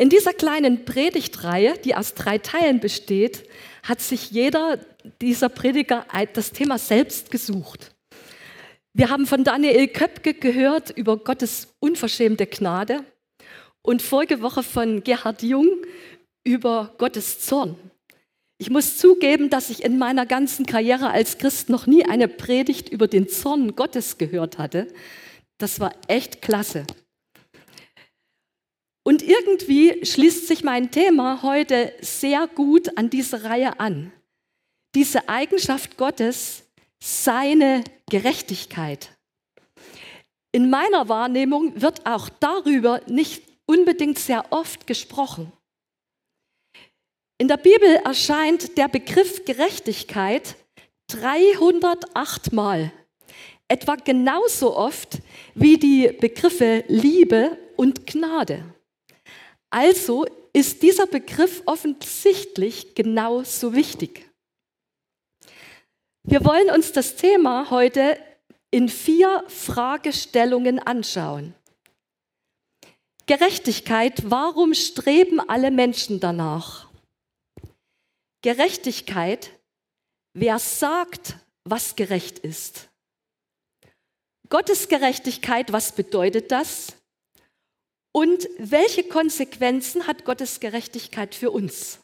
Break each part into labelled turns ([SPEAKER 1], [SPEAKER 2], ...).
[SPEAKER 1] In dieser kleinen Predigtreihe, die aus drei Teilen besteht, hat sich jeder dieser Prediger das Thema selbst gesucht. Wir haben von Daniel Köpke gehört über Gottes unverschämte Gnade und vorige Woche von Gerhard Jung über Gottes Zorn. Ich muss zugeben, dass ich in meiner ganzen Karriere als Christ noch nie eine Predigt über den Zorn Gottes gehört hatte. Das war echt klasse. Und irgendwie schließt sich mein Thema heute sehr gut an diese Reihe an. Diese Eigenschaft Gottes, seine Gerechtigkeit. In meiner Wahrnehmung wird auch darüber nicht unbedingt sehr oft gesprochen. In der Bibel erscheint der Begriff Gerechtigkeit 308 Mal, etwa genauso oft wie die Begriffe Liebe und Gnade. Also ist dieser Begriff offensichtlich genauso wichtig. Wir wollen uns das Thema heute in vier Fragestellungen anschauen. Gerechtigkeit, warum streben alle Menschen danach? Gerechtigkeit, wer sagt, was gerecht ist? Gottes Gerechtigkeit, was bedeutet das? Und welche Konsequenzen hat Gottes Gerechtigkeit für uns?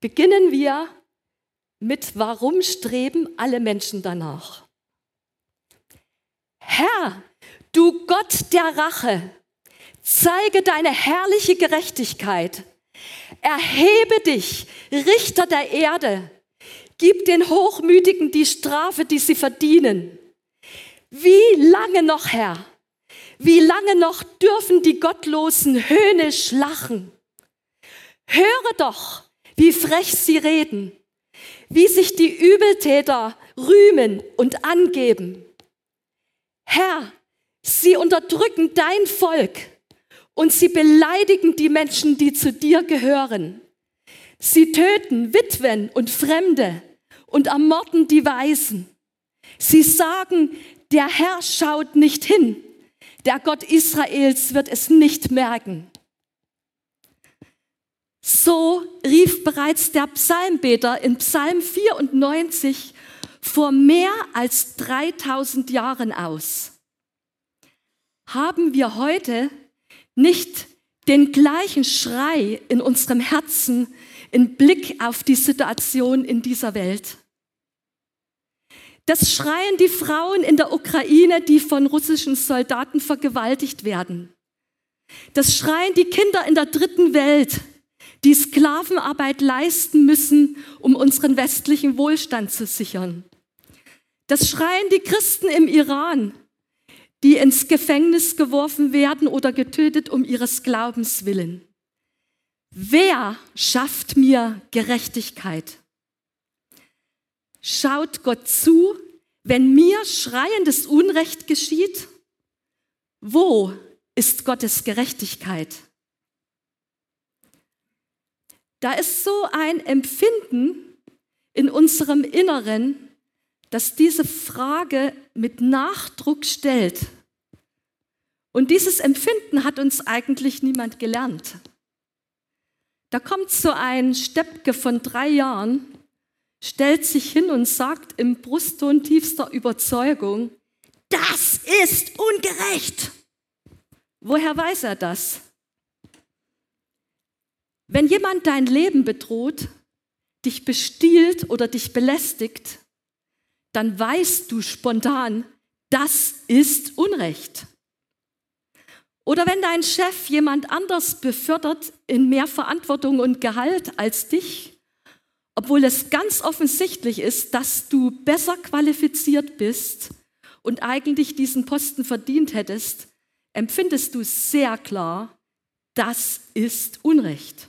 [SPEAKER 1] Beginnen wir mit, warum streben alle Menschen danach? Herr, du Gott der Rache, zeige deine herrliche Gerechtigkeit. Erhebe dich, Richter der Erde. Gib den Hochmütigen die Strafe, die sie verdienen. Wie lange noch, Herr? Wie lange noch dürfen die Gottlosen höhnisch lachen? Höre doch, wie frech sie reden, wie sich die Übeltäter rühmen und angeben. Herr, sie unterdrücken dein Volk und sie beleidigen die Menschen, die zu dir gehören. Sie töten Witwen und Fremde und ermorden die Weisen. Sie sagen, der Herr schaut nicht hin der Gott Israels wird es nicht merken. So rief bereits der Psalmbeter in Psalm 94 vor mehr als 3000 Jahren aus. Haben wir heute nicht den gleichen Schrei in unserem Herzen im Blick auf die Situation in dieser Welt? Das schreien die Frauen in der Ukraine, die von russischen Soldaten vergewaltigt werden. Das schreien die Kinder in der dritten Welt, die Sklavenarbeit leisten müssen, um unseren westlichen Wohlstand zu sichern. Das schreien die Christen im Iran, die ins Gefängnis geworfen werden oder getötet um ihres Glaubens willen. Wer schafft mir Gerechtigkeit? Schaut Gott zu, wenn mir schreiendes Unrecht geschieht? Wo ist Gottes Gerechtigkeit? Da ist so ein Empfinden in unserem Inneren, das diese Frage mit Nachdruck stellt. Und dieses Empfinden hat uns eigentlich niemand gelernt. Da kommt so ein Steppke von drei Jahren stellt sich hin und sagt im Brustton tiefster Überzeugung, das ist ungerecht. Woher weiß er das? Wenn jemand dein Leben bedroht, dich bestiehlt oder dich belästigt, dann weißt du spontan, das ist Unrecht. Oder wenn dein Chef jemand anders befördert in mehr Verantwortung und Gehalt als dich, obwohl es ganz offensichtlich ist, dass du besser qualifiziert bist und eigentlich diesen Posten verdient hättest, empfindest du sehr klar, das ist Unrecht.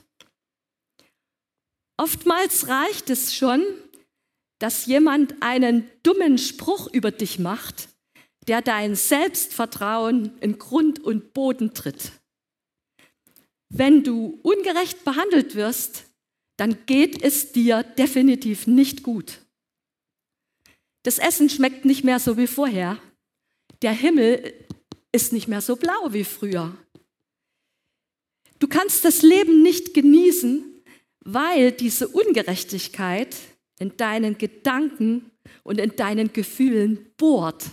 [SPEAKER 1] Oftmals reicht es schon, dass jemand einen dummen Spruch über dich macht, der dein Selbstvertrauen in Grund und Boden tritt. Wenn du ungerecht behandelt wirst, dann geht es dir definitiv nicht gut. Das Essen schmeckt nicht mehr so wie vorher. Der Himmel ist nicht mehr so blau wie früher. Du kannst das Leben nicht genießen, weil diese Ungerechtigkeit in deinen Gedanken und in deinen Gefühlen bohrt.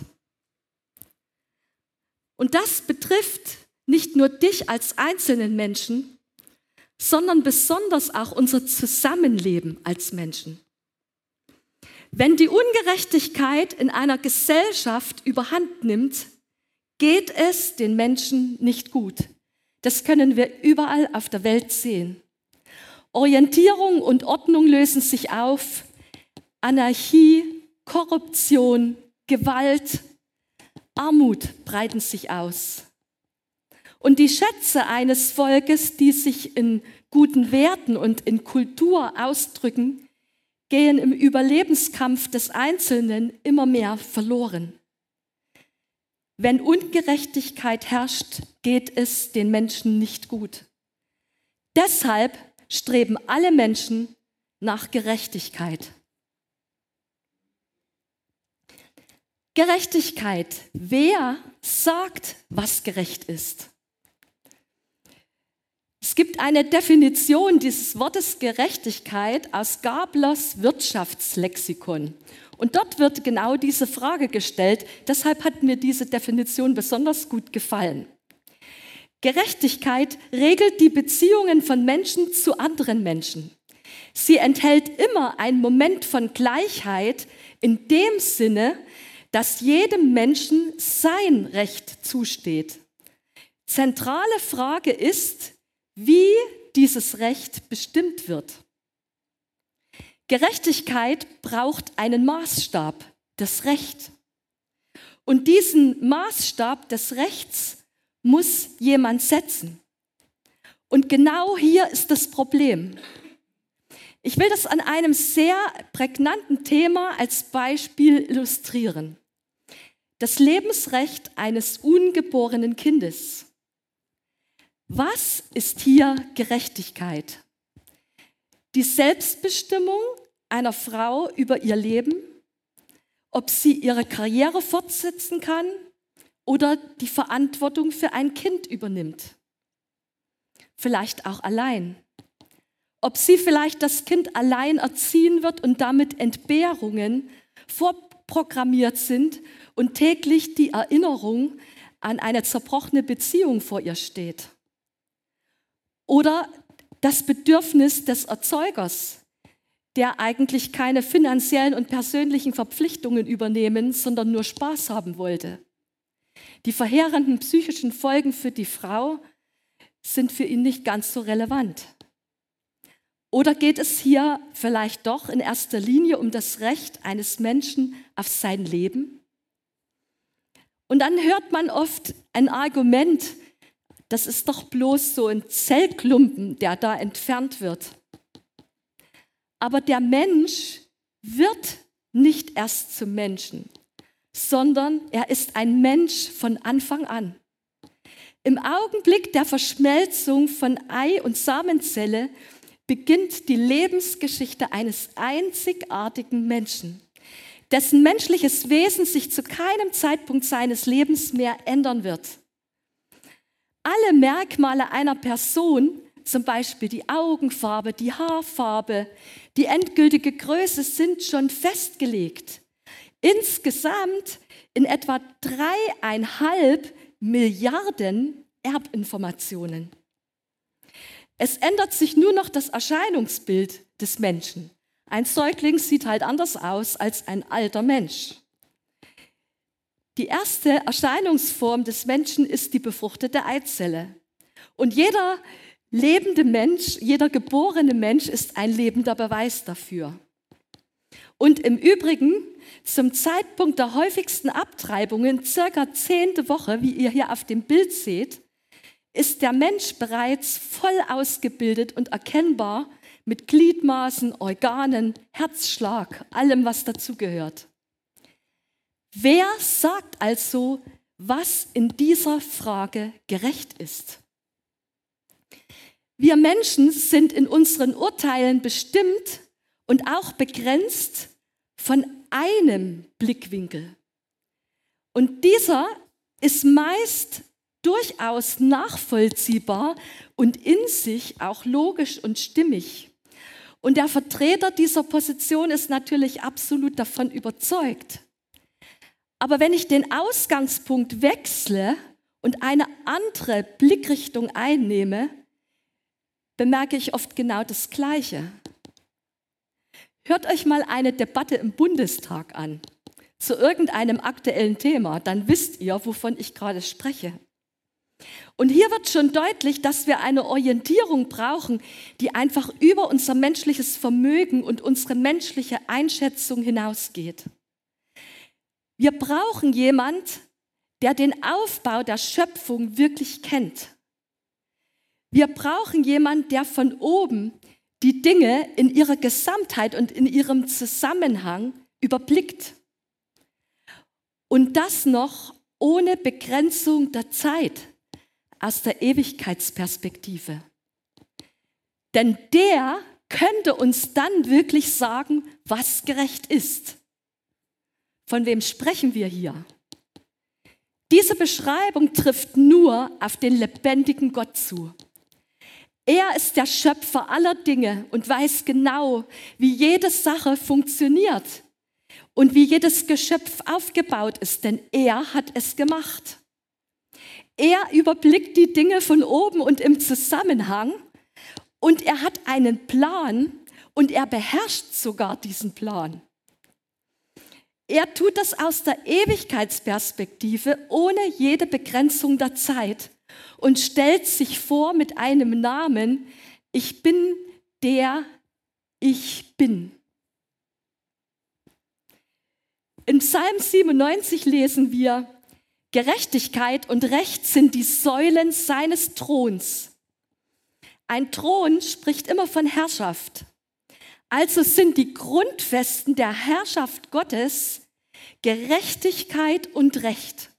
[SPEAKER 1] Und das betrifft nicht nur dich als einzelnen Menschen, sondern besonders auch unser Zusammenleben als Menschen. Wenn die Ungerechtigkeit in einer Gesellschaft überhand nimmt, geht es den Menschen nicht gut. Das können wir überall auf der Welt sehen. Orientierung und Ordnung lösen sich auf. Anarchie, Korruption, Gewalt, Armut breiten sich aus. Und die Schätze eines Volkes, die sich in guten Werten und in Kultur ausdrücken, gehen im Überlebenskampf des Einzelnen immer mehr verloren. Wenn Ungerechtigkeit herrscht, geht es den Menschen nicht gut. Deshalb streben alle Menschen nach Gerechtigkeit. Gerechtigkeit. Wer sagt, was gerecht ist? Es gibt eine Definition dieses Wortes Gerechtigkeit aus Gablers Wirtschaftslexikon. Und dort wird genau diese Frage gestellt. Deshalb hat mir diese Definition besonders gut gefallen. Gerechtigkeit regelt die Beziehungen von Menschen zu anderen Menschen. Sie enthält immer einen Moment von Gleichheit in dem Sinne, dass jedem Menschen sein Recht zusteht. Zentrale Frage ist, wie dieses Recht bestimmt wird. Gerechtigkeit braucht einen Maßstab, das Recht. Und diesen Maßstab des Rechts muss jemand setzen. Und genau hier ist das Problem. Ich will das an einem sehr prägnanten Thema als Beispiel illustrieren. Das Lebensrecht eines ungeborenen Kindes. Was ist hier Gerechtigkeit? die Selbstbestimmung einer Frau über ihr Leben, ob sie ihre Karriere fortsetzen kann oder die Verantwortung für ein Kind übernimmt. Vielleicht auch allein. Ob sie vielleicht das Kind allein erziehen wird und damit Entbehrungen vorprogrammiert sind und täglich die Erinnerung an eine zerbrochene Beziehung vor ihr steht. Oder das Bedürfnis des Erzeugers, der eigentlich keine finanziellen und persönlichen Verpflichtungen übernehmen, sondern nur Spaß haben wollte. Die verheerenden psychischen Folgen für die Frau sind für ihn nicht ganz so relevant. Oder geht es hier vielleicht doch in erster Linie um das Recht eines Menschen auf sein Leben? Und dann hört man oft ein Argument, das ist doch bloß so ein Zellklumpen, der da entfernt wird. Aber der Mensch wird nicht erst zum Menschen, sondern er ist ein Mensch von Anfang an. Im Augenblick der Verschmelzung von Ei und Samenzelle beginnt die Lebensgeschichte eines einzigartigen Menschen, dessen menschliches Wesen sich zu keinem Zeitpunkt seines Lebens mehr ändern wird alle Merkmale einer Person, zum Beispiel die Augenfarbe, die Haarfarbe, die endgültige Größe, sind schon festgelegt. Insgesamt in etwa dreieinhalb Milliarden Erbinformationen. Es ändert sich nur noch das Erscheinungsbild des Menschen. Ein Säugling sieht halt anders aus als ein alter Mensch. Die erste Erscheinungsform des Menschen ist die befruchtete Eizelle. Und jeder lebende Mensch, jeder geborene Mensch ist ein lebender Beweis dafür. Und im Übrigen, zum Zeitpunkt der häufigsten Abtreibungen, circa zehnte Woche, wie ihr hier auf dem Bild seht, ist der Mensch bereits voll ausgebildet und erkennbar mit Gliedmaßen, Organen, Herzschlag, allem, was dazugehört. Wer sagt also, was in dieser Frage gerecht ist? Wir Menschen sind in unseren Urteilen bestimmt und auch begrenzt von einem Blickwinkel. Und dieser ist meist durchaus nachvollziehbar und in sich auch logisch und stimmig. Und der Vertreter dieser Position ist natürlich absolut davon überzeugt. Aber wenn ich den Ausgangspunkt wechsle und eine andere Blickrichtung einnehme, bemerke ich oft genau das Gleiche. Hört euch mal eine Debatte im Bundestag an zu irgendeinem aktuellen Thema, dann wisst ihr, wovon ich gerade spreche. Und hier wird schon deutlich, dass wir eine Orientierung brauchen, die einfach über unser menschliches Vermögen und unsere menschliche Einschätzung hinausgeht. Wir brauchen jemand, der den Aufbau der Schöpfung wirklich kennt. Wir brauchen jemand, der von oben die Dinge in ihrer Gesamtheit und in ihrem Zusammenhang überblickt. Und das noch ohne Begrenzung der Zeit aus der Ewigkeitsperspektive. Denn der könnte uns dann wirklich sagen, was gerecht ist. Von wem sprechen wir hier? Diese Beschreibung trifft nur auf den lebendigen Gott zu. Er ist der Schöpfer aller Dinge und weiß genau, wie jede Sache funktioniert und wie jedes Geschöpf aufgebaut ist, denn er hat es gemacht. Er überblickt die Dinge von oben und im Zusammenhang und er hat einen Plan und er beherrscht sogar diesen Plan. Er tut das aus der Ewigkeitsperspektive ohne jede Begrenzung der Zeit und stellt sich vor mit einem Namen, ich bin der ich bin. In Psalm 97 lesen wir, Gerechtigkeit und Recht sind die Säulen seines Throns. Ein Thron spricht immer von Herrschaft. Also sind die Grundfesten der Herrschaft Gottes Gerechtigkeit und Recht.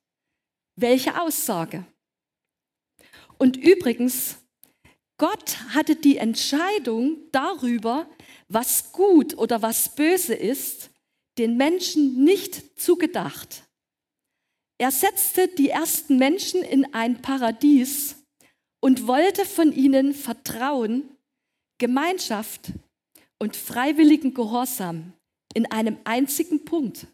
[SPEAKER 1] Welche Aussage? Und übrigens, Gott hatte die Entscheidung darüber, was gut oder was böse ist, den Menschen nicht zugedacht. Er setzte die ersten Menschen in ein Paradies und wollte von ihnen Vertrauen, Gemeinschaft und freiwilligen Gehorsam in einem einzigen Punkt.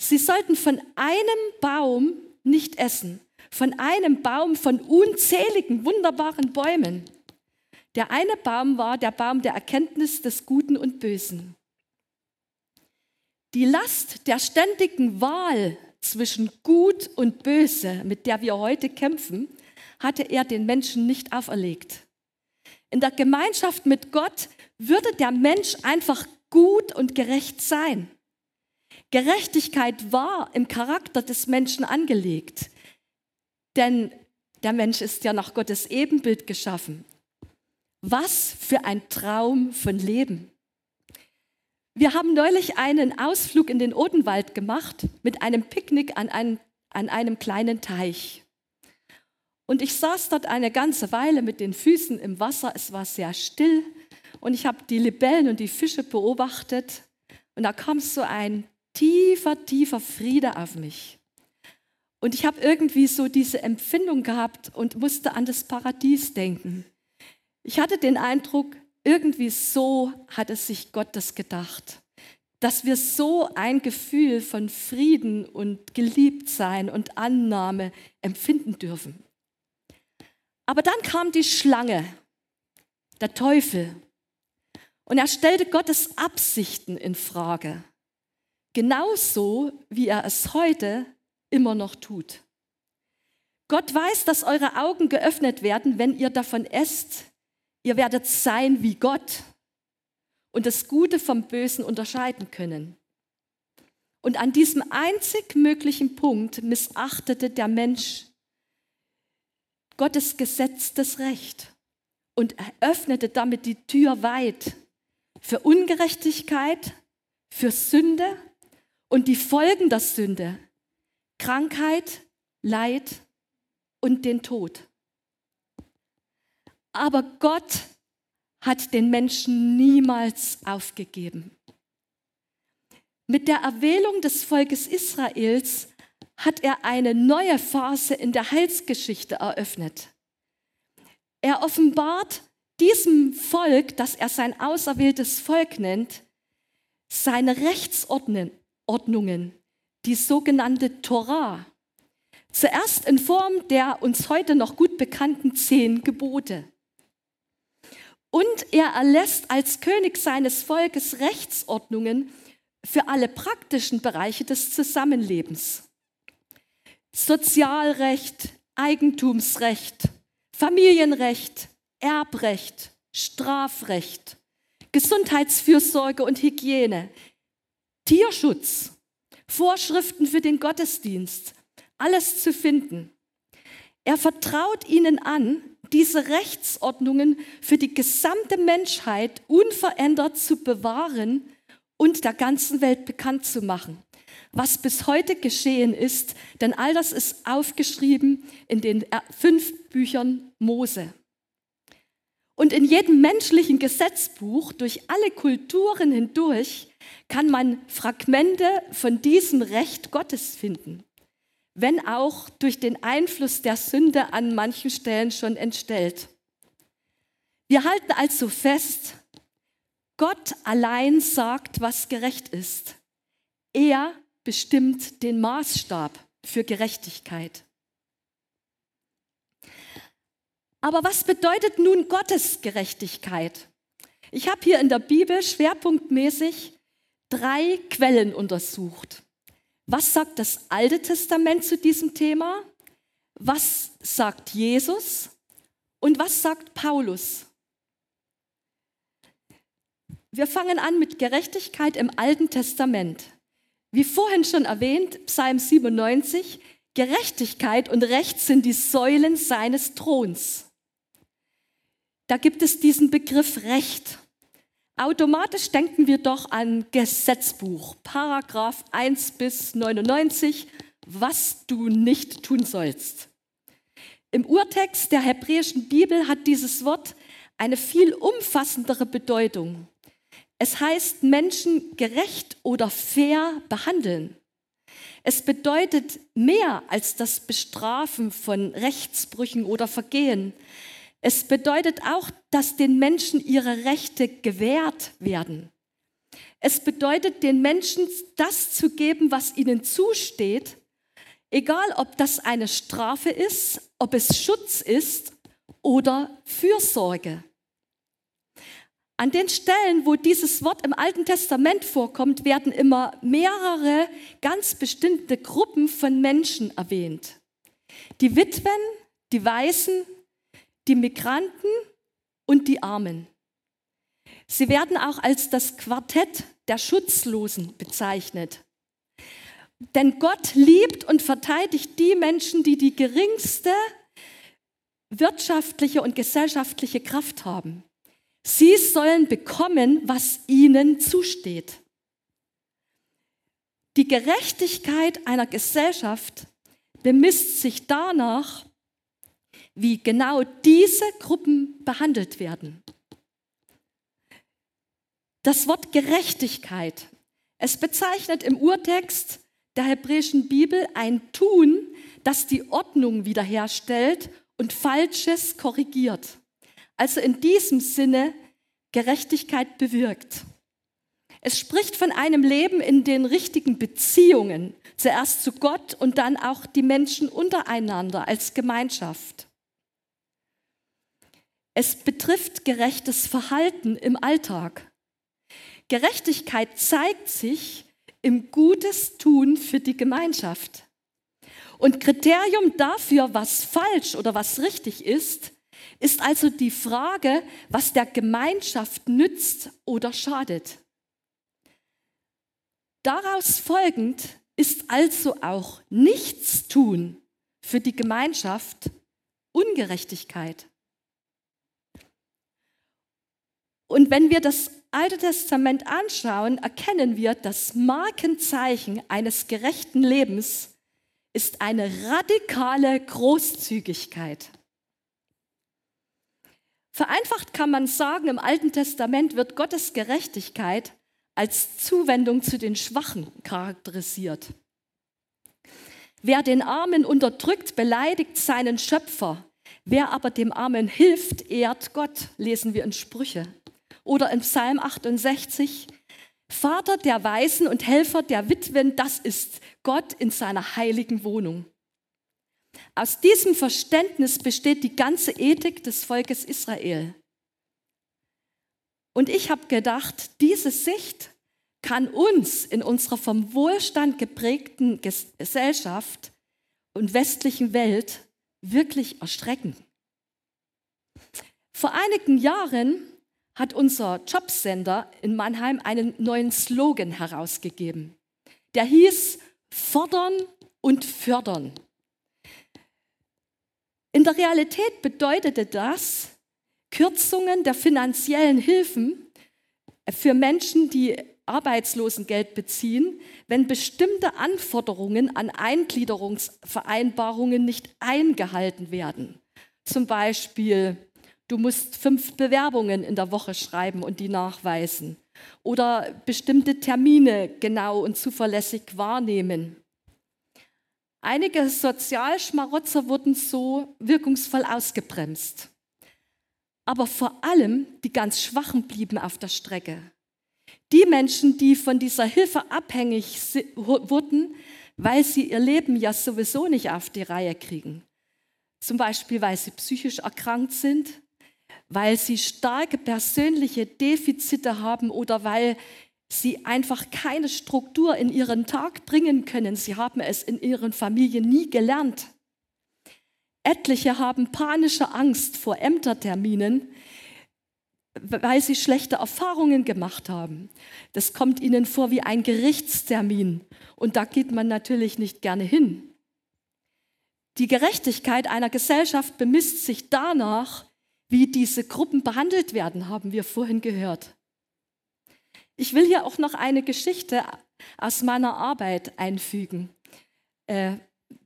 [SPEAKER 1] Sie sollten von einem Baum nicht essen, von einem Baum von unzähligen wunderbaren Bäumen. Der eine Baum war der Baum der Erkenntnis des Guten und Bösen. Die Last der ständigen Wahl zwischen Gut und Böse, mit der wir heute kämpfen, hatte er den Menschen nicht auferlegt. In der Gemeinschaft mit Gott würde der Mensch einfach gut und gerecht sein. Gerechtigkeit war im Charakter des Menschen angelegt, denn der Mensch ist ja nach Gottes Ebenbild geschaffen. Was für ein Traum von Leben. Wir haben neulich einen Ausflug in den Odenwald gemacht mit einem Picknick an, ein, an einem kleinen Teich. Und ich saß dort eine ganze Weile mit den Füßen im Wasser. Es war sehr still und ich habe die Libellen und die Fische beobachtet. Und da kam so ein tiefer, tiefer Friede auf mich. Und ich habe irgendwie so diese Empfindung gehabt und musste an das Paradies denken. Ich hatte den Eindruck, irgendwie so hat es sich Gott das gedacht, dass wir so ein Gefühl von Frieden und Geliebtsein und Annahme empfinden dürfen. Aber dann kam die Schlange, der Teufel, und er stellte Gottes Absichten in Frage, genauso wie er es heute immer noch tut. Gott weiß, dass eure Augen geöffnet werden, wenn ihr davon esst, Ihr werdet sein wie Gott und das Gute vom Bösen unterscheiden können. Und an diesem einzig möglichen Punkt missachtete der Mensch Gottes gesetztes Recht und öffnete damit die Tür weit für Ungerechtigkeit, für Sünde und die Folgen der Sünde, Krankheit, Leid und den Tod. Aber Gott hat den Menschen niemals aufgegeben. Mit der Erwählung des Volkes Israels hat er eine neue Phase in der Heilsgeschichte eröffnet. Er offenbart diesem Volk, das er sein auserwähltes Volk nennt, seine Rechtsordnungen, die sogenannte Torah. Zuerst in Form der uns heute noch gut bekannten zehn Gebote. Und er erlässt als König seines Volkes Rechtsordnungen für alle praktischen Bereiche des Zusammenlebens. Sozialrecht, Eigentumsrecht, Familienrecht, Erbrecht, Strafrecht, Gesundheitsfürsorge und Hygiene, Tierschutz, Vorschriften für den Gottesdienst, alles zu finden. Er vertraut ihnen an, diese Rechtsordnungen für die gesamte Menschheit unverändert zu bewahren und der ganzen Welt bekannt zu machen. Was bis heute geschehen ist, denn all das ist aufgeschrieben in den fünf Büchern Mose. Und in jedem menschlichen Gesetzbuch durch alle Kulturen hindurch kann man Fragmente von diesem Recht Gottes finden, wenn auch durch den Einfluss der Sünde an manchen Stellen schon entstellt. Wir halten also fest, Gott allein sagt, was gerecht ist. Er bestimmt den Maßstab für Gerechtigkeit. Aber was bedeutet nun Gottes Gerechtigkeit? Ich habe hier in der Bibel schwerpunktmäßig drei Quellen untersucht. Was sagt das Alte Testament zu diesem Thema? Was sagt Jesus? Und was sagt Paulus? Wir fangen an mit Gerechtigkeit im Alten Testament. Wie vorhin schon erwähnt, Psalm 97, Gerechtigkeit und Recht sind die Säulen seines Throns. Da gibt es diesen Begriff Recht. Automatisch denken wir doch an Gesetzbuch, Paragraph 1 bis 99, was du nicht tun sollst. Im Urtext der hebräischen Bibel hat dieses Wort eine viel umfassendere Bedeutung. Es heißt Menschen gerecht oder fair behandeln. Es bedeutet mehr als das Bestrafen von Rechtsbrüchen oder Vergehen. Es bedeutet auch, dass den Menschen ihre Rechte gewährt werden. Es bedeutet den Menschen das zu geben, was ihnen zusteht, egal ob das eine Strafe ist, ob es Schutz ist oder Fürsorge. An den Stellen, wo dieses Wort im Alten Testament vorkommt, werden immer mehrere ganz bestimmte Gruppen von Menschen erwähnt. Die Witwen, die Waisen, die Migranten und die Armen. Sie werden auch als das Quartett der Schutzlosen bezeichnet. Denn Gott liebt und verteidigt die Menschen, die die geringste wirtschaftliche und gesellschaftliche Kraft haben. Sie sollen bekommen, was ihnen zusteht. Die Gerechtigkeit einer Gesellschaft bemisst sich danach, wie genau diese Gruppen behandelt werden. Das Wort Gerechtigkeit, es bezeichnet im Urtext der hebräischen Bibel ein Tun, das die Ordnung wiederherstellt und Falsches korrigiert also in diesem Sinne Gerechtigkeit bewirkt. Es spricht von einem Leben in den richtigen Beziehungen, zuerst zu Gott und dann auch die Menschen untereinander als Gemeinschaft. Es betrifft gerechtes Verhalten im Alltag. Gerechtigkeit zeigt sich im Gutes tun für die Gemeinschaft. Und Kriterium dafür, was falsch oder was richtig ist, ist also die Frage, was der Gemeinschaft nützt oder schadet. Daraus folgend ist also auch Nichtstun für die Gemeinschaft Ungerechtigkeit. Und wenn wir das Alte Testament anschauen, erkennen wir, das Markenzeichen eines gerechten Lebens ist eine radikale Großzügigkeit. Vereinfacht kann man sagen, im Alten Testament wird Gottes Gerechtigkeit als Zuwendung zu den Schwachen charakterisiert. Wer den Armen unterdrückt, beleidigt seinen Schöpfer. Wer aber dem Armen hilft, ehrt Gott, lesen wir in Sprüche. Oder in Psalm 68, Vater der Weisen und Helfer der Witwen, das ist Gott in seiner heiligen Wohnung. Aus diesem Verständnis besteht die ganze Ethik des Volkes Israel. Und ich habe gedacht, diese Sicht kann uns in unserer vom Wohlstand geprägten Gesellschaft und westlichen Welt wirklich erstrecken. Vor einigen Jahren hat unser Jobsender in Mannheim einen neuen Slogan herausgegeben. Der hieß Fordern und Fördern. In der Realität bedeutete das Kürzungen der finanziellen Hilfen für Menschen, die Arbeitslosengeld beziehen, wenn bestimmte Anforderungen an Eingliederungsvereinbarungen nicht eingehalten werden. Zum Beispiel, du musst fünf Bewerbungen in der Woche schreiben und die nachweisen oder bestimmte Termine genau und zuverlässig wahrnehmen. Einige Sozialschmarotzer wurden so wirkungsvoll ausgebremst. Aber vor allem die ganz Schwachen blieben auf der Strecke. Die Menschen, die von dieser Hilfe abhängig wurden, weil sie ihr Leben ja sowieso nicht auf die Reihe kriegen. Zum Beispiel, weil sie psychisch erkrankt sind, weil sie starke persönliche Defizite haben oder weil sie einfach keine Struktur in ihren Tag bringen können. Sie haben es in ihren Familien nie gelernt. Etliche haben panische Angst vor Ämterterminen, weil sie schlechte Erfahrungen gemacht haben. Das kommt ihnen vor wie ein Gerichtstermin und da geht man natürlich nicht gerne hin. Die Gerechtigkeit einer Gesellschaft bemisst sich danach, wie diese Gruppen behandelt werden, haben wir vorhin gehört. Ich will hier auch noch eine Geschichte aus meiner Arbeit einfügen. Äh,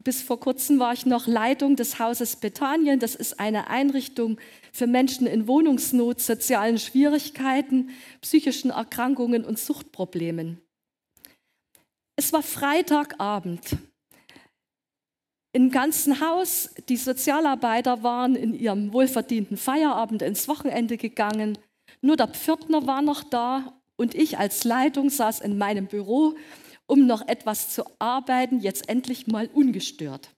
[SPEAKER 1] bis vor kurzem war ich noch Leitung des Hauses Bethanien. Das ist eine Einrichtung für Menschen in Wohnungsnot, sozialen Schwierigkeiten, psychischen Erkrankungen und Suchtproblemen. Es war Freitagabend. Im ganzen Haus, die Sozialarbeiter waren in ihrem wohlverdienten Feierabend ins Wochenende gegangen. Nur der Pförtner war noch da und ich als Leitung saß in meinem Büro um noch etwas zu arbeiten, jetzt endlich mal ungestört.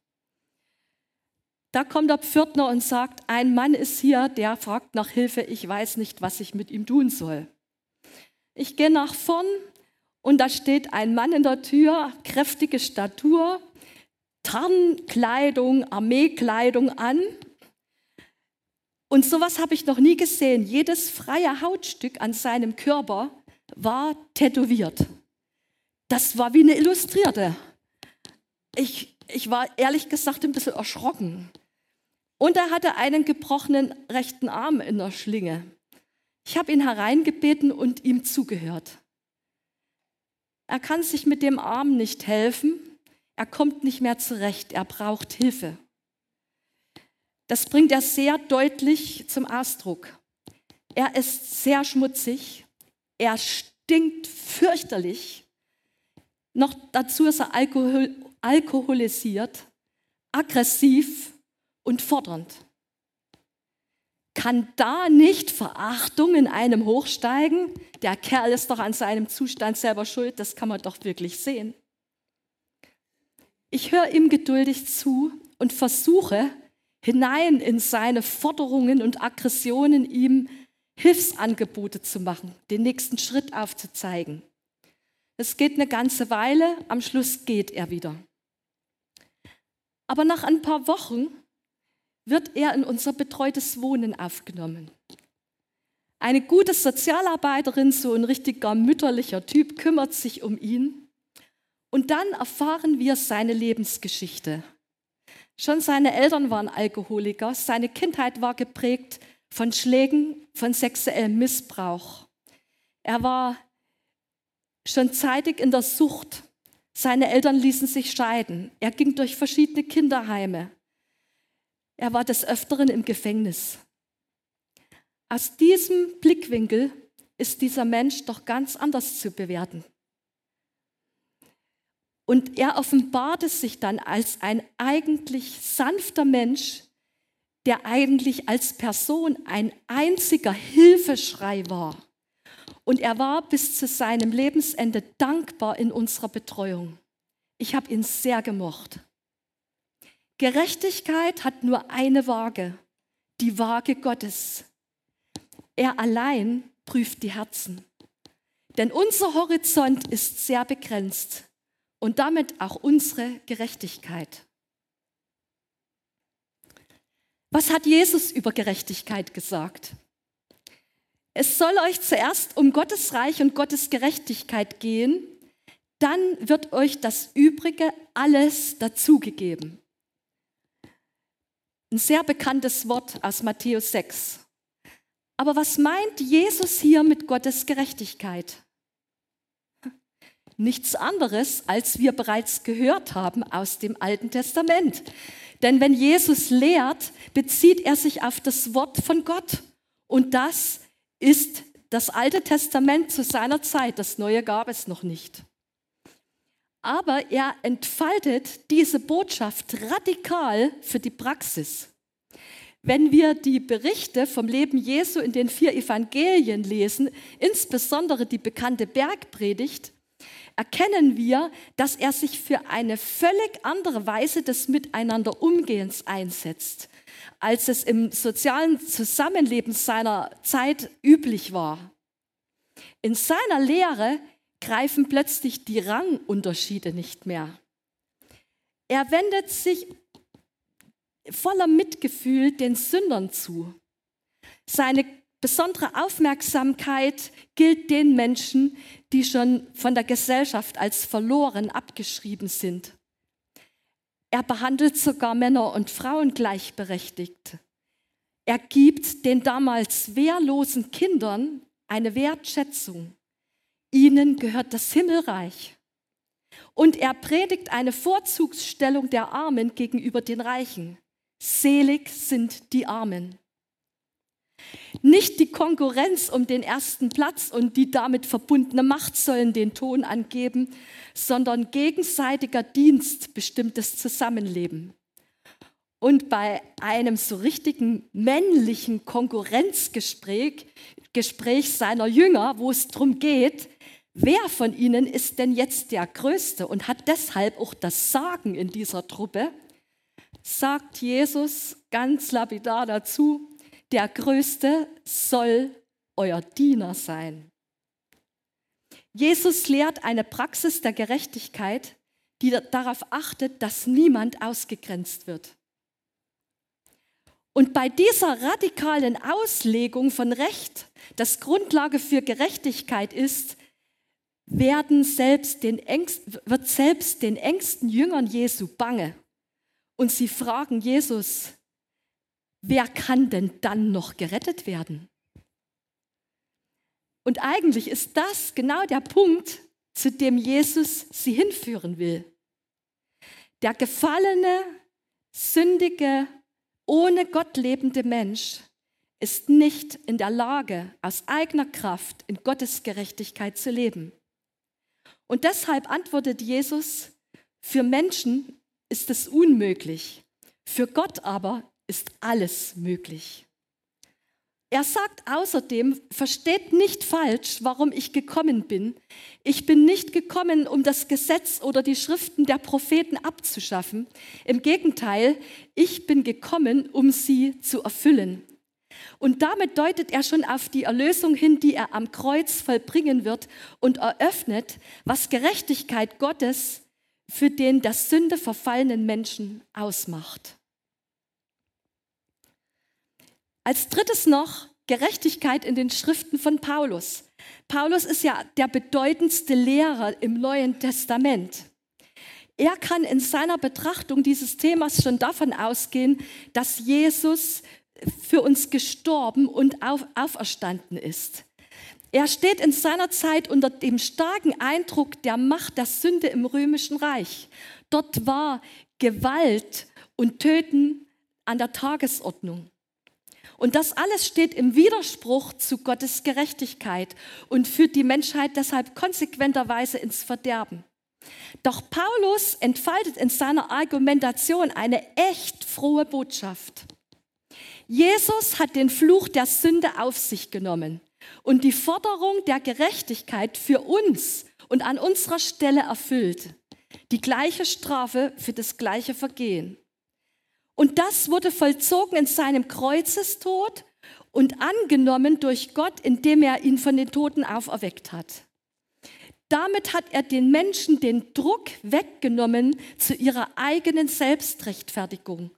[SPEAKER 1] Da kommt der Pförtner und sagt, ein Mann ist hier, der fragt nach Hilfe, ich weiß nicht, was ich mit ihm tun soll. Ich gehe nach vorn und da steht ein Mann in der Tür, kräftige Statur, Tarnkleidung, Armeekleidung an. Und sowas habe ich noch nie gesehen. Jedes freie Hautstück an seinem Körper war tätowiert. Das war wie eine Illustrierte. Ich, ich war ehrlich gesagt ein bisschen erschrocken. Und er hatte einen gebrochenen rechten Arm in der Schlinge. Ich habe ihn hereingebeten und ihm zugehört. Er kann sich mit dem Arm nicht helfen. Er kommt nicht mehr zurecht. Er braucht Hilfe. Das bringt er sehr deutlich zum Ausdruck. Er ist sehr schmutzig. Er stinkt fürchterlich. Noch dazu ist er alkohol, alkoholisiert, aggressiv und fordernd. Kann da nicht Verachtung in einem hochsteigen? Der Kerl ist doch an seinem Zustand selber schuld, das kann man doch wirklich sehen. Ich höre ihm geduldig zu und versuche, hinein in seine Forderungen und Aggressionen ihm Hilfsangebote zu machen, den nächsten Schritt aufzuzeigen. Es geht eine ganze Weile, am Schluss geht er wieder. Aber nach ein paar Wochen wird er in unser betreutes Wohnen aufgenommen. Eine gute Sozialarbeiterin, so ein richtiger mütterlicher Typ, kümmert sich um ihn. Und dann erfahren wir seine Lebensgeschichte. Schon seine Eltern waren Alkoholiker, seine Kindheit war geprägt von Schlägen, von sexuellem Missbrauch. Er war schon zeitig in der Sucht. Seine Eltern ließen sich scheiden. Er ging durch verschiedene Kinderheime. Er war des Öfteren im Gefängnis. Aus diesem Blickwinkel ist dieser Mensch doch ganz anders zu bewerten. Und er offenbarte sich dann als ein eigentlich sanfter Mensch, der eigentlich als Person ein einziger Hilfeschrei war. Und er war bis zu seinem Lebensende dankbar in unserer Betreuung. Ich habe ihn sehr gemocht. Gerechtigkeit hat nur eine Waage, die Waage Gottes. Er allein prüft die Herzen. Denn unser Horizont ist sehr begrenzt und damit auch unsere Gerechtigkeit. Was hat Jesus über Gerechtigkeit gesagt? Es soll euch zuerst um Gottes Reich und Gottes Gerechtigkeit gehen, dann wird euch das Übrige alles dazugegeben. Ein sehr bekanntes Wort aus Matthäus 6. Aber was meint Jesus hier mit Gottes Gerechtigkeit? Nichts anderes, als wir bereits gehört haben aus dem Alten Testament. Denn wenn Jesus lehrt, bezieht er sich auf das Wort von Gott. Und das ist das Alte Testament zu seiner Zeit. Das Neue gab es noch nicht. Aber er entfaltet diese Botschaft radikal für die Praxis. Wenn wir die Berichte vom Leben Jesu in den vier Evangelien lesen, insbesondere die bekannte Bergpredigt, erkennen wir, dass er sich für eine völlig andere Weise des Miteinanderumgehens einsetzt, als es im sozialen Zusammenleben seiner Zeit üblich war. In seiner Lehre greifen plötzlich die Rangunterschiede nicht mehr. Er wendet sich voller Mitgefühl den Sündern zu. Seine besondere Aufmerksamkeit gilt den Menschen, die schon von der Gesellschaft als verloren abgeschrieben sind. Er behandelt sogar Männer und Frauen gleichberechtigt. Er gibt den damals wehrlosen Kindern eine Wertschätzung. Ihnen gehört das Himmelreich. Und er predigt eine Vorzugsstellung der Armen gegenüber den Reichen. Selig sind die Armen. Nicht die Konkurrenz um den ersten Platz und die damit verbundene Macht sollen den Ton angeben, sondern gegenseitiger Dienst bestimmt das Zusammenleben. Und bei einem so richtigen männlichen Konkurrenzgespräch Gespräch seiner Jünger, wo es darum geht, wer von ihnen ist denn jetzt der Größte und hat deshalb auch das Sagen in dieser Truppe, sagt Jesus ganz lapidar dazu, der Größte soll euer Diener sein. Jesus lehrt eine Praxis der Gerechtigkeit, die darauf achtet, dass niemand ausgegrenzt wird. Und bei dieser radikalen Auslegung von Recht, das Grundlage für Gerechtigkeit ist, werden selbst den engsten, wird selbst den engsten Jüngern Jesu bange. Und sie fragen Jesus, wer kann denn dann noch gerettet werden? Und eigentlich ist das genau der Punkt, zu dem Jesus sie hinführen will. Der gefallene, sündige, ohne Gott lebende Mensch ist nicht in der Lage, aus eigener Kraft in Gottes Gerechtigkeit zu leben. Und deshalb antwortet Jesus, für Menschen ist es unmöglich. Für Gott aber ist alles möglich. Er sagt außerdem, versteht nicht falsch, warum ich gekommen bin. Ich bin nicht gekommen, um das Gesetz oder die Schriften der Propheten abzuschaffen. Im Gegenteil, ich bin gekommen, um sie zu erfüllen. Und damit deutet er schon auf die Erlösung hin, die er am Kreuz vollbringen wird und eröffnet, was Gerechtigkeit Gottes für den der Sünde verfallenen Menschen ausmacht. Als drittes noch Gerechtigkeit in den Schriften von Paulus. Paulus ist ja der bedeutendste Lehrer im Neuen Testament. Er kann in seiner Betrachtung dieses Themas schon davon ausgehen, dass Jesus für uns gestorben und auferstanden ist. Er steht in seiner Zeit unter dem starken Eindruck der Macht der Sünde im römischen Reich. Dort war Gewalt und Töten an der Tagesordnung. Und das alles steht im Widerspruch zu Gottes Gerechtigkeit und führt die Menschheit deshalb konsequenterweise ins Verderben. Doch Paulus entfaltet in seiner Argumentation eine echt frohe Botschaft. Jesus hat den Fluch der Sünde auf sich genommen und die Forderung der Gerechtigkeit für uns und an unserer Stelle erfüllt. Die gleiche Strafe für das gleiche Vergehen. Und das wurde vollzogen in seinem Kreuzestod und angenommen durch Gott, indem er ihn von den Toten auferweckt hat. Damit hat er den Menschen den Druck weggenommen zu ihrer eigenen Selbstrechtfertigung.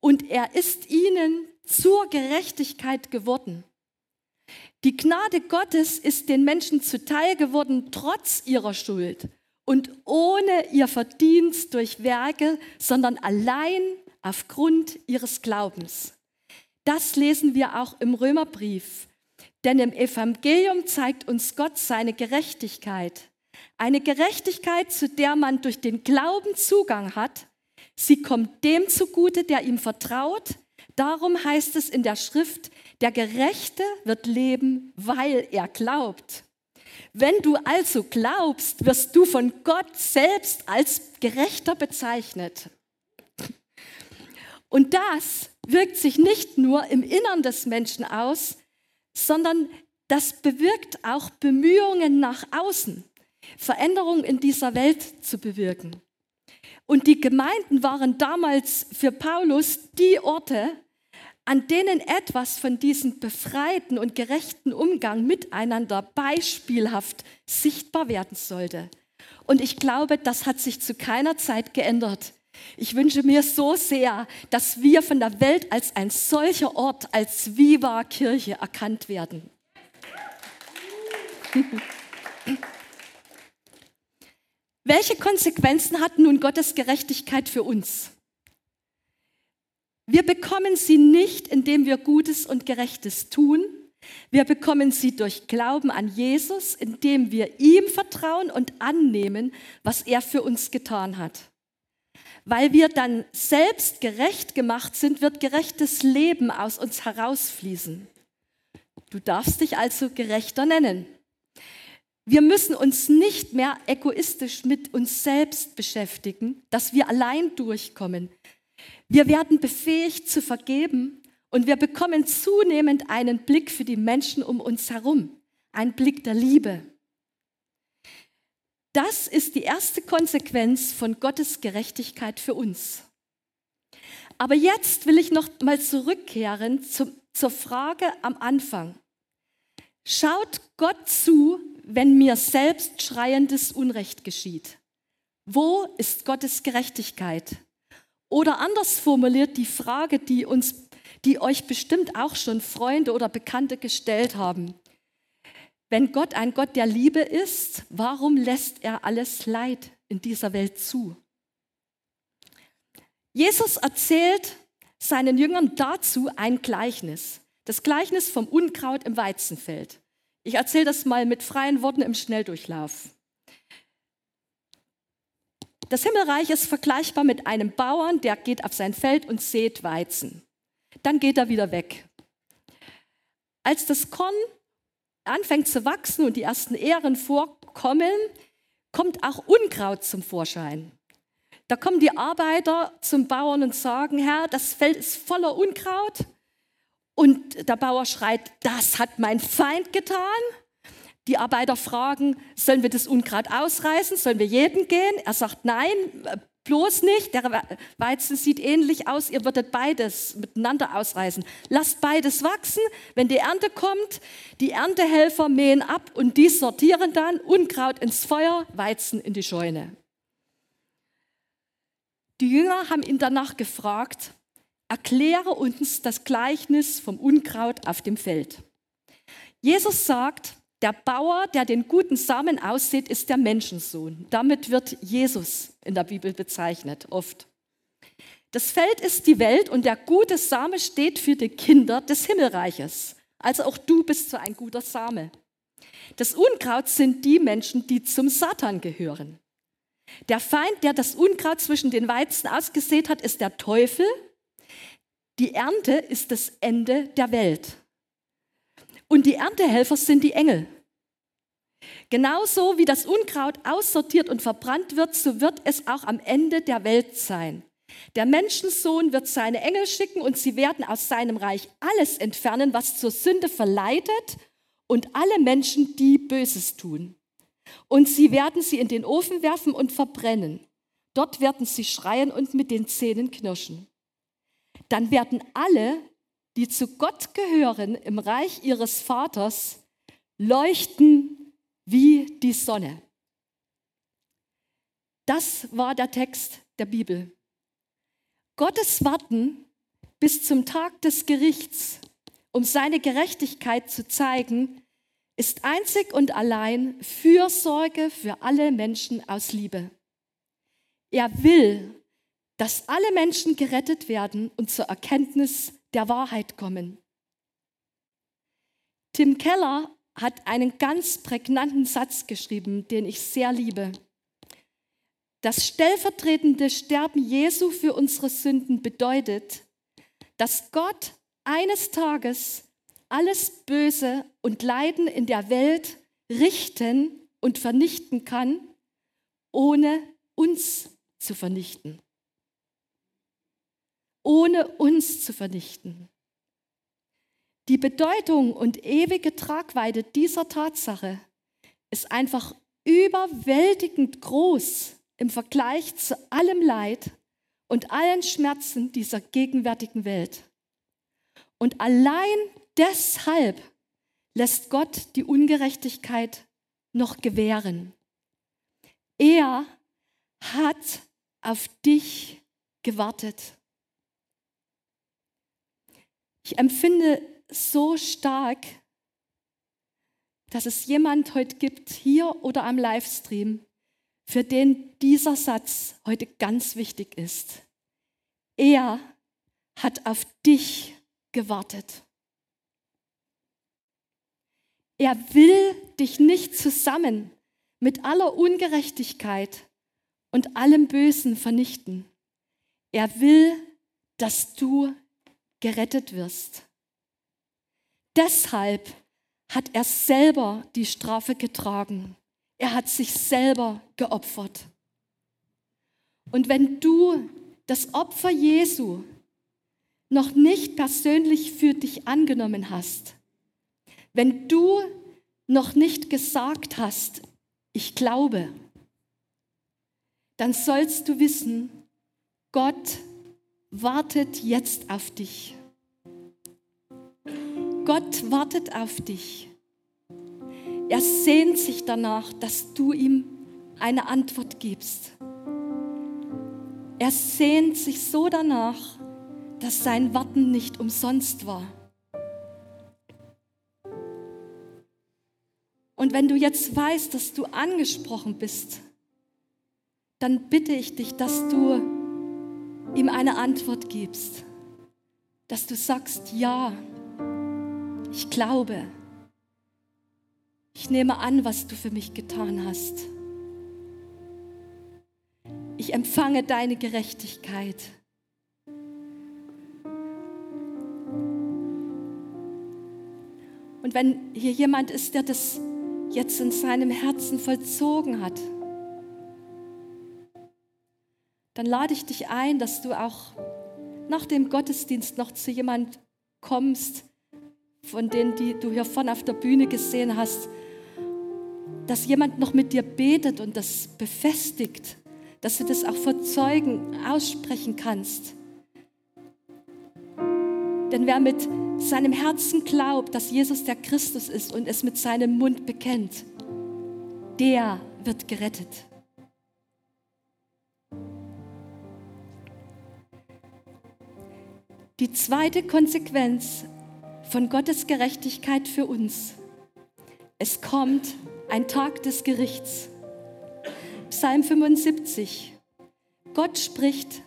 [SPEAKER 1] Und er ist ihnen zur Gerechtigkeit geworden. Die Gnade Gottes ist den Menschen zuteil geworden, trotz ihrer Schuld und ohne ihr Verdienst durch Werke, sondern allein aufgrund ihres Glaubens. Das lesen wir auch im Römerbrief. Denn im Evangelium zeigt uns Gott seine Gerechtigkeit. Eine Gerechtigkeit, zu der man durch den Glauben Zugang hat. Sie kommt dem zugute, der ihm vertraut. Darum heißt es in der Schrift, der Gerechte wird leben, weil er glaubt. Wenn du also glaubst, wirst du von Gott selbst als Gerechter bezeichnet. Und das wirkt sich nicht nur im Innern des Menschen aus, sondern das bewirkt auch Bemühungen nach außen, Veränderungen in dieser Welt zu bewirken. Und die Gemeinden waren damals für Paulus die Orte, an denen etwas von diesem befreiten und gerechten Umgang miteinander beispielhaft sichtbar werden sollte. Und ich glaube, das hat sich zu keiner Zeit geändert. Ich wünsche mir so sehr, dass wir von der Welt als ein solcher Ort, als Viva Kirche erkannt werden. Welche Konsequenzen hat nun Gottes Gerechtigkeit für uns? Wir bekommen sie nicht, indem wir Gutes und Gerechtes tun. Wir bekommen sie durch Glauben an Jesus, indem wir ihm vertrauen und annehmen, was er für uns getan hat. Weil wir dann selbst gerecht gemacht sind, wird gerechtes Leben aus uns herausfließen. Du darfst dich also gerechter nennen. Wir müssen uns nicht mehr egoistisch mit uns selbst beschäftigen, dass wir allein durchkommen. Wir werden befähigt zu vergeben und wir bekommen zunehmend einen Blick für die Menschen um uns herum, einen Blick der Liebe. Das ist die erste Konsequenz von Gottes Gerechtigkeit für uns. Aber jetzt will ich noch mal zurückkehren zu, zur Frage am Anfang. Schaut Gott zu, wenn mir selbst schreiendes Unrecht geschieht? Wo ist Gottes Gerechtigkeit? Oder anders formuliert die Frage, die uns, die euch bestimmt auch schon Freunde oder Bekannte gestellt haben. Wenn Gott ein Gott der Liebe ist, warum lässt er alles Leid in dieser Welt zu? Jesus erzählt seinen Jüngern dazu ein Gleichnis. Das Gleichnis vom Unkraut im Weizenfeld. Ich erzähle das mal mit freien Worten im Schnelldurchlauf. Das Himmelreich ist vergleichbar mit einem Bauern, der geht auf sein Feld und sät Weizen. Dann geht er wieder weg. Als das Korn anfängt zu wachsen und die ersten Ähren vorkommen, kommt auch Unkraut zum Vorschein. Da kommen die Arbeiter zum Bauern und sagen, Herr, das Feld ist voller Unkraut. Und der Bauer schreit, das hat mein Feind getan. Die Arbeiter fragen, sollen wir das Unkraut ausreißen? Sollen wir jeden gehen? Er sagt, nein, Bloß nicht, der Weizen sieht ähnlich aus, ihr würdet beides miteinander ausreißen. Lasst beides wachsen, wenn die Ernte kommt, die Erntehelfer mähen ab und die sortieren dann Unkraut ins Feuer, Weizen in die Scheune. Die Jünger haben ihn danach gefragt, erkläre uns das Gleichnis vom Unkraut auf dem Feld. Jesus sagt, der Bauer, der den guten Samen aussät, ist der Menschensohn. Damit wird Jesus in der Bibel bezeichnet, oft. Das Feld ist die Welt und der gute Same steht für die Kinder des Himmelreiches. Also auch du bist so ein guter Same. Das Unkraut sind die Menschen, die zum Satan gehören. Der Feind, der das Unkraut zwischen den Weizen ausgesät hat, ist der Teufel. Die Ernte ist das Ende der Welt. Und die Erntehelfer sind die Engel. Genauso wie das Unkraut aussortiert und verbrannt wird, so wird es auch am Ende der Welt sein. Der Menschensohn wird seine Engel schicken und sie werden aus seinem Reich alles entfernen, was zur Sünde verleitet und alle Menschen, die Böses tun. Und sie werden sie in den Ofen werfen und verbrennen. Dort werden sie schreien und mit den Zähnen knirschen. Dann werden alle, die zu Gott gehören, im Reich ihres Vaters leuchten wie die Sonne. Das war der Text der Bibel. Gottes Warten bis zum Tag des Gerichts, um seine Gerechtigkeit zu zeigen, ist einzig und allein Fürsorge für alle Menschen aus Liebe. Er will, dass alle Menschen gerettet werden und zur Erkenntnis der Wahrheit kommen. Tim Keller hat einen ganz prägnanten Satz geschrieben, den ich sehr liebe. Das stellvertretende Sterben Jesu für unsere Sünden bedeutet, dass Gott eines Tages alles Böse und Leiden in der Welt richten und vernichten kann, ohne uns zu vernichten. Ohne uns zu vernichten. Die Bedeutung und ewige Tragweite dieser Tatsache ist einfach überwältigend groß im Vergleich zu allem Leid und allen Schmerzen dieser gegenwärtigen Welt. Und allein deshalb lässt Gott die Ungerechtigkeit noch gewähren. Er hat auf dich gewartet. Ich empfinde so stark, dass es jemand heute gibt, hier oder am Livestream, für den dieser Satz heute ganz wichtig ist. Er hat auf dich gewartet. Er will dich nicht zusammen mit aller Ungerechtigkeit und allem Bösen vernichten. Er will, dass du gerettet wirst. Deshalb hat er selber die Strafe getragen. Er hat sich selber geopfert. Und wenn du das Opfer Jesu noch nicht persönlich für dich angenommen hast, wenn du noch nicht gesagt hast, ich glaube, dann sollst du wissen, Gott wartet jetzt auf dich. Gott wartet auf dich. Er sehnt sich danach, dass du ihm eine Antwort gibst. Er sehnt sich so danach, dass sein Warten nicht umsonst war. Und wenn du jetzt weißt, dass du angesprochen bist, dann bitte ich dich, dass du ihm eine Antwort gibst, dass du sagst, ja, ich glaube, ich nehme an, was du für mich getan hast. Ich empfange deine Gerechtigkeit. Und wenn hier jemand ist, der das jetzt in seinem Herzen vollzogen hat, dann lade ich dich ein, dass du auch nach dem Gottesdienst noch zu jemand kommst, von denen, die du hier vorne auf der Bühne gesehen hast, dass jemand noch mit dir betet und das befestigt, dass du das auch vor Zeugen aussprechen kannst. Denn wer mit seinem Herzen glaubt, dass Jesus der Christus ist und es mit seinem Mund bekennt, der wird gerettet. Die zweite Konsequenz von Gottes Gerechtigkeit für uns. Es kommt ein Tag des Gerichts. Psalm 75. Gott spricht,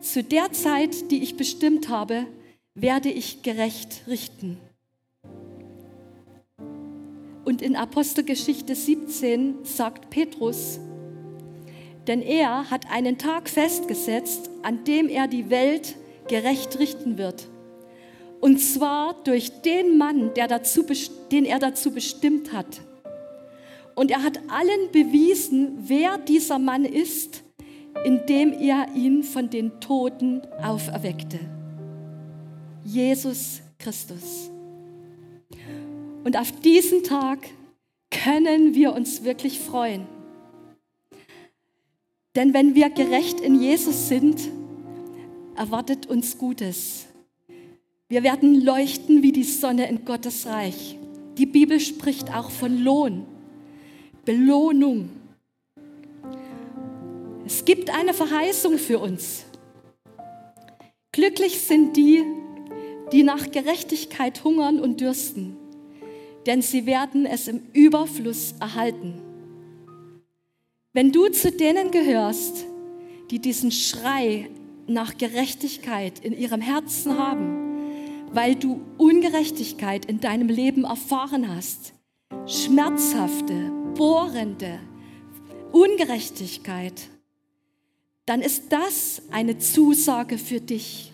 [SPEAKER 1] zu der Zeit, die ich bestimmt habe, werde ich gerecht richten. Und in Apostelgeschichte 17 sagt Petrus, denn er hat einen Tag festgesetzt, an dem er die Welt gerecht richten wird. Und zwar durch den Mann, der dazu, den er dazu bestimmt hat. Und er hat allen bewiesen, wer dieser Mann ist, indem er ihn von den Toten auferweckte. Jesus Christus. Und auf diesen Tag können wir uns wirklich freuen. Denn wenn wir gerecht in Jesus sind, erwartet uns Gutes. Wir werden leuchten wie die Sonne in Gottes Reich. Die Bibel spricht auch von Lohn, Belohnung. Es gibt eine Verheißung für uns. Glücklich sind die, die nach Gerechtigkeit hungern und dürsten, denn sie werden es im Überfluss erhalten. Wenn du zu denen gehörst, die diesen Schrei nach Gerechtigkeit in ihrem Herzen haben, weil du Ungerechtigkeit in deinem Leben erfahren hast, schmerzhafte, bohrende Ungerechtigkeit, dann ist das eine Zusage für dich.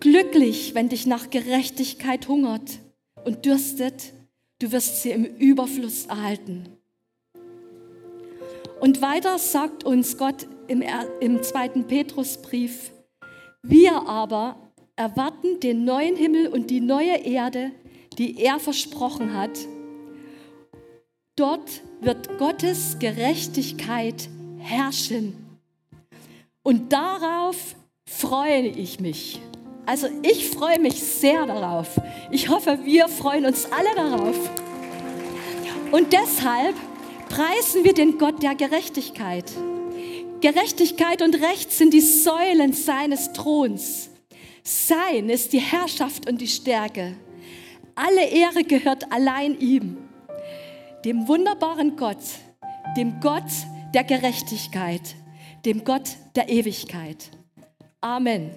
[SPEAKER 1] Glücklich, wenn dich nach Gerechtigkeit hungert und dürstet, du wirst sie im Überfluss erhalten. Und weiter sagt uns Gott im, im zweiten Petrusbrief, wir aber erwarten den neuen Himmel und die neue Erde, die er versprochen hat. Dort wird Gottes Gerechtigkeit herrschen. Und darauf freue ich mich. Also ich freue mich sehr darauf. Ich hoffe, wir freuen uns alle darauf. Und deshalb preisen wir den Gott der Gerechtigkeit. Gerechtigkeit und Recht sind die Säulen seines Throns. Sein ist die Herrschaft und die Stärke. Alle Ehre gehört allein ihm, dem wunderbaren Gott, dem Gott der Gerechtigkeit, dem Gott der Ewigkeit. Amen.